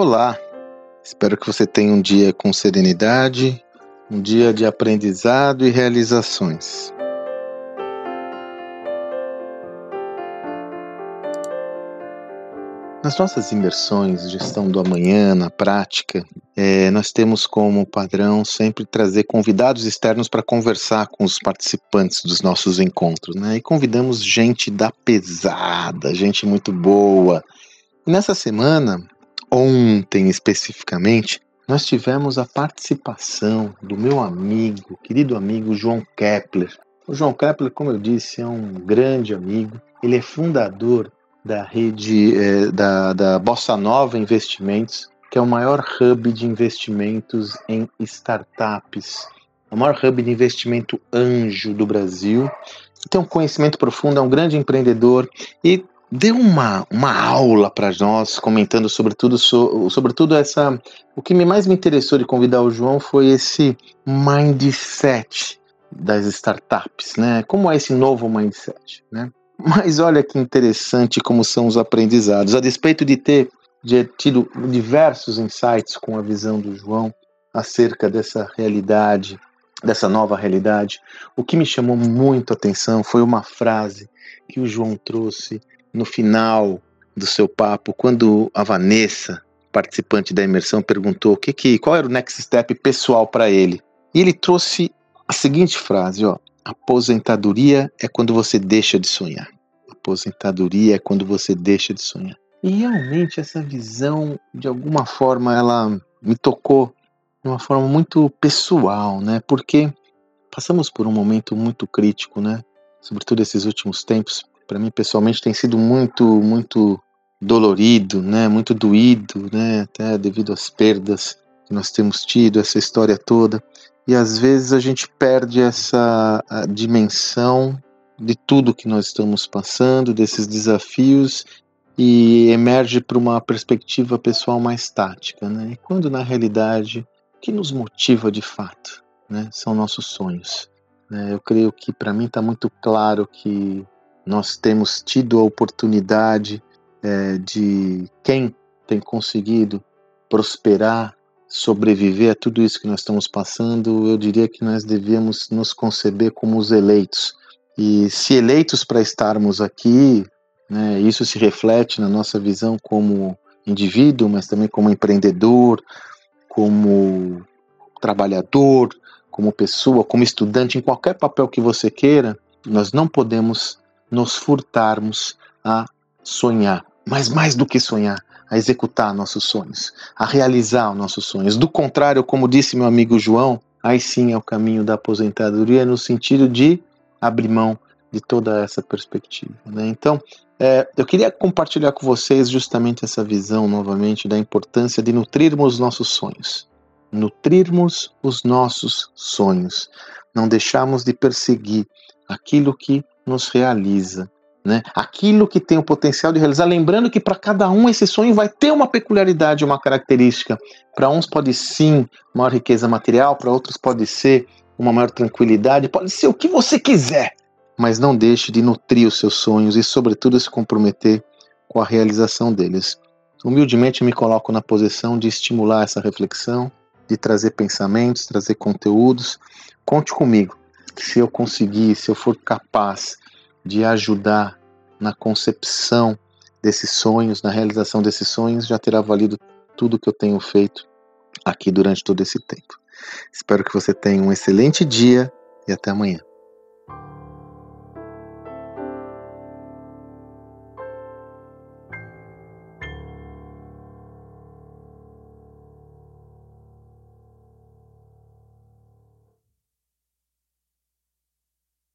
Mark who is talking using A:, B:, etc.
A: Olá, espero que você tenha um dia com serenidade, um dia de aprendizado e realizações. Nas nossas imersões, gestão do amanhã, na prática, é, nós temos como padrão sempre trazer convidados externos para conversar com os participantes dos nossos encontros, né? E convidamos gente da pesada, gente muito boa. E nessa semana, ontem especificamente, nós tivemos a participação do meu amigo, querido amigo João Kepler. O João Kepler, como eu disse, é um grande amigo. Ele é fundador da rede é, da, da Bossa Nova Investimentos, que é o maior hub de investimentos em startups, o maior hub de investimento anjo do Brasil. Tem um conhecimento profundo, é um grande empreendedor e deu uma, uma aula para nós, comentando sobretudo, so, sobretudo essa. O que mais me interessou de convidar o João foi esse mindset das startups, né? Como é esse novo mindset, né? Mas olha que interessante como são os aprendizados. A despeito de ter de tido diversos insights com a visão do João acerca dessa realidade, dessa nova realidade, o que me chamou muito a atenção foi uma frase que o João trouxe no final do seu papo, quando a Vanessa, participante da imersão, perguntou que, que qual era o next step pessoal para ele. E ele trouxe a seguinte frase, ó: Aposentadoria é quando você deixa de sonhar. Aposentadoria é quando você deixa de sonhar. E realmente essa visão, de alguma forma, ela me tocou de uma forma muito pessoal, né? Porque passamos por um momento muito crítico, né? Sobretudo esses últimos tempos, para mim pessoalmente tem sido muito, muito dolorido, né? Muito doído, né? Até devido às perdas que nós temos tido, essa história toda e às vezes a gente perde essa dimensão de tudo que nós estamos passando, desses desafios e emerge para uma perspectiva pessoal mais tática, né? E quando na realidade o que nos motiva de fato, né? São nossos sonhos. Né? Eu creio que para mim está muito claro que nós temos tido a oportunidade é, de quem tem conseguido prosperar sobreviver a tudo isso que nós estamos passando, eu diria que nós devíamos nos conceber como os eleitos. E se eleitos para estarmos aqui, né, isso se reflete na nossa visão como indivíduo, mas também como empreendedor, como trabalhador, como pessoa, como estudante, em qualquer papel que você queira, nós não podemos nos furtarmos a sonhar. Mas mais do que sonhar, a executar nossos sonhos, a realizar os nossos sonhos. Do contrário, como disse meu amigo João, aí sim é o caminho da aposentadoria no sentido de abrir mão de toda essa perspectiva. Né? Então, é, eu queria compartilhar com vocês justamente essa visão novamente da importância de nutrirmos os nossos sonhos. Nutrirmos os nossos sonhos. Não deixarmos de perseguir aquilo que nos realiza, né? Aquilo que tem o potencial de realizar, lembrando que para cada um esse sonho vai ter uma peculiaridade, uma característica. Para uns pode sim maior riqueza material, para outros pode ser uma maior tranquilidade, pode ser o que você quiser, mas não deixe de nutrir os seus sonhos e, sobretudo, se comprometer com a realização deles. Humildemente me coloco na posição de estimular essa reflexão, de trazer pensamentos, trazer conteúdos. Conte comigo, se eu conseguir, se eu for capaz de ajudar na concepção desses sonhos, na realização desses sonhos, já terá valido tudo que eu tenho feito aqui durante todo esse tempo. Espero que você tenha um excelente dia e até amanhã.